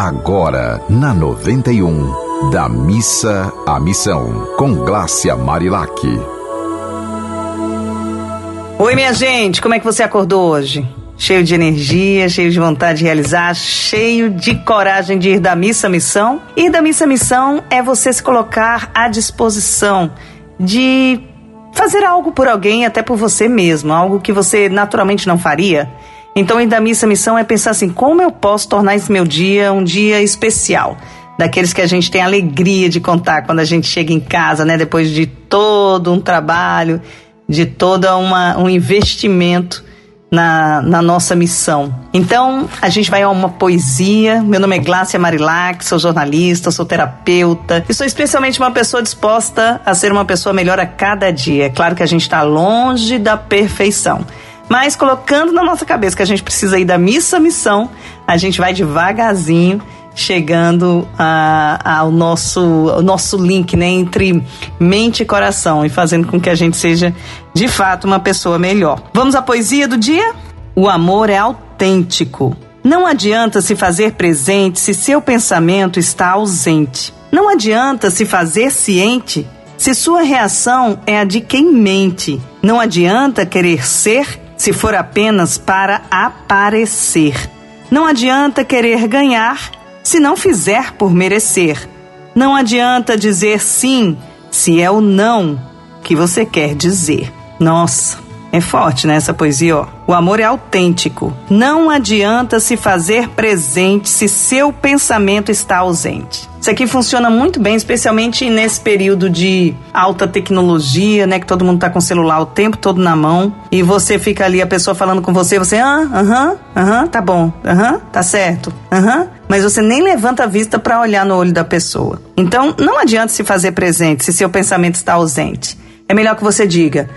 agora na 91, da missa à missão, com Glácia Marilac. Oi, minha gente, como é que você acordou hoje? Cheio de energia, cheio de vontade de realizar, cheio de coragem de ir da missa à missão? Ir da missa à missão é você se colocar à disposição de fazer algo por alguém, até por você mesmo, algo que você naturalmente não faria. Então, ir da missa à missão é pensar assim: como eu posso tornar esse meu dia um dia especial? Daqueles que a gente tem alegria de contar quando a gente chega em casa, né? Depois de todo um trabalho, de todo um investimento na, na nossa missão. Então, a gente vai a uma poesia. Meu nome é Glácia Marilac, sou jornalista, sou terapeuta e sou especialmente uma pessoa disposta a ser uma pessoa melhor a cada dia. É claro que a gente está longe da perfeição. Mas colocando na nossa cabeça que a gente precisa ir da missa à missão, a gente vai devagarzinho chegando a, ao nosso, ao nosso link né, entre mente e coração e fazendo com que a gente seja de fato uma pessoa melhor. Vamos à poesia do dia? O amor é autêntico. Não adianta se fazer presente se seu pensamento está ausente. Não adianta se fazer ciente se sua reação é a de quem mente. Não adianta querer ser se for apenas para aparecer. Não adianta querer ganhar se não fizer por merecer. Não adianta dizer sim se é o não que você quer dizer. Nossa, é forte né, poesia, ó. O amor é autêntico. Não adianta se fazer presente se seu pensamento está ausente. Isso aqui funciona muito bem, especialmente nesse período de alta tecnologia, né? Que todo mundo tá com o celular o tempo todo na mão. E você fica ali, a pessoa falando com você, você, ah, aham, aham, tá bom, aham, tá certo, aham. Mas você nem levanta a vista para olhar no olho da pessoa. Então, não adianta se fazer presente se seu pensamento está ausente. É melhor que você diga,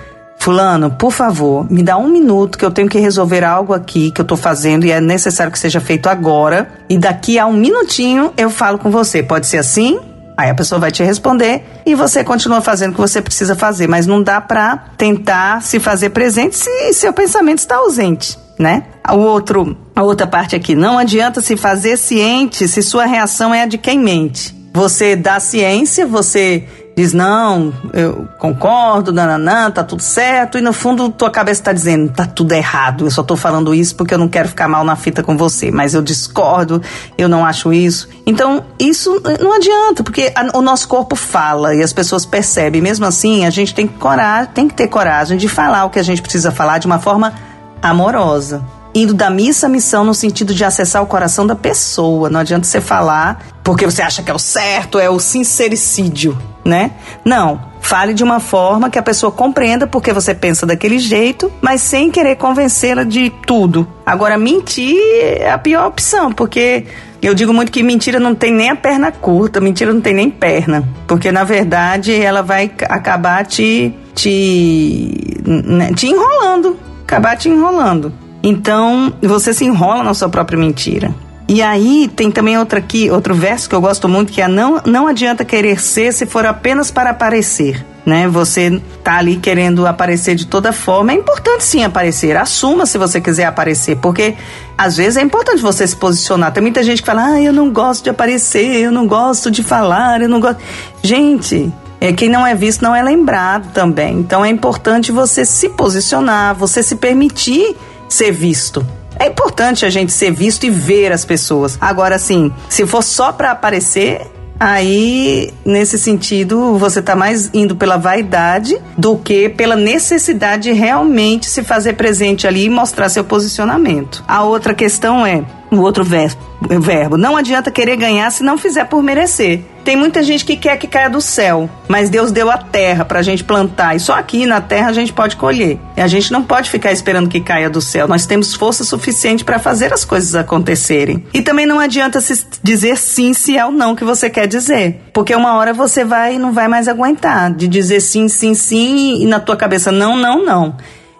Fulano, por favor, me dá um minuto que eu tenho que resolver algo aqui que eu tô fazendo e é necessário que seja feito agora. E daqui a um minutinho eu falo com você. Pode ser assim? Aí a pessoa vai te responder e você continua fazendo o que você precisa fazer, mas não dá para tentar se fazer presente se seu pensamento está ausente, né? O outro, a outra parte aqui, não adianta se fazer ciente se sua reação é a de quem mente. Você dá ciência, você diz, não, eu concordo, nananã, tá tudo certo, e no fundo tua cabeça tá dizendo, tá tudo errado, eu só tô falando isso porque eu não quero ficar mal na fita com você, mas eu discordo, eu não acho isso. Então, isso não adianta, porque a, o nosso corpo fala e as pessoas percebem. Mesmo assim, a gente tem, coragem, tem que ter coragem de falar o que a gente precisa falar de uma forma amorosa indo da missa à missão no sentido de acessar o coração da pessoa. Não adianta você falar porque você acha que é o certo, é o sincericídio, né? Não. Fale de uma forma que a pessoa compreenda porque você pensa daquele jeito, mas sem querer convencê-la de tudo. Agora, mentir é a pior opção, porque eu digo muito que mentira não tem nem a perna curta, mentira não tem nem perna. Porque, na verdade, ela vai acabar te, te, né, te enrolando. Acabar te enrolando. Então, você se enrola na sua própria mentira. E aí tem também outra aqui, outro verso que eu gosto muito, que é não, não adianta querer ser se for apenas para aparecer. Né? Você tá ali querendo aparecer de toda forma. É importante sim aparecer. Assuma se você quiser aparecer, porque às vezes é importante você se posicionar. Tem muita gente que fala: "Ah, eu não gosto de aparecer, eu não gosto de falar, eu não gosto". Gente, é, quem não é visto não é lembrado também. Então é importante você se posicionar, você se permitir ser visto. É importante a gente ser visto e ver as pessoas. Agora, assim, se for só para aparecer, aí nesse sentido você está mais indo pela vaidade do que pela necessidade de realmente se fazer presente ali e mostrar seu posicionamento. A outra questão é o outro verbo. Não adianta querer ganhar se não fizer por merecer. Tem muita gente que quer que caia do céu, mas Deus deu a terra para a gente plantar e só aqui na terra a gente pode colher. E a gente não pode ficar esperando que caia do céu. Nós temos força suficiente para fazer as coisas acontecerem. E também não adianta se dizer sim se é ou não que você quer dizer, porque uma hora você vai não vai mais aguentar de dizer sim, sim, sim e na tua cabeça não, não, não.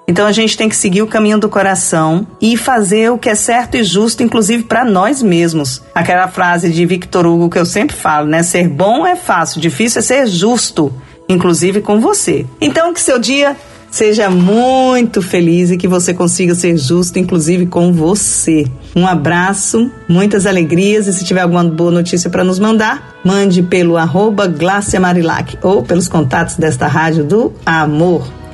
Então a gente tem que seguir o caminho do coração e fazer o que é certo e justo, inclusive para nós mesmos. Aquela frase de Victor Hugo que eu sempre falo, né? Ser bom é fácil, difícil é ser justo, inclusive com você. Então que seu dia seja muito feliz e que você consiga ser justo, inclusive com você. Um abraço, muitas alegrias e se tiver alguma boa notícia para nos mandar, mande pelo arroba Marilac, ou pelos contatos desta Rádio do Amor.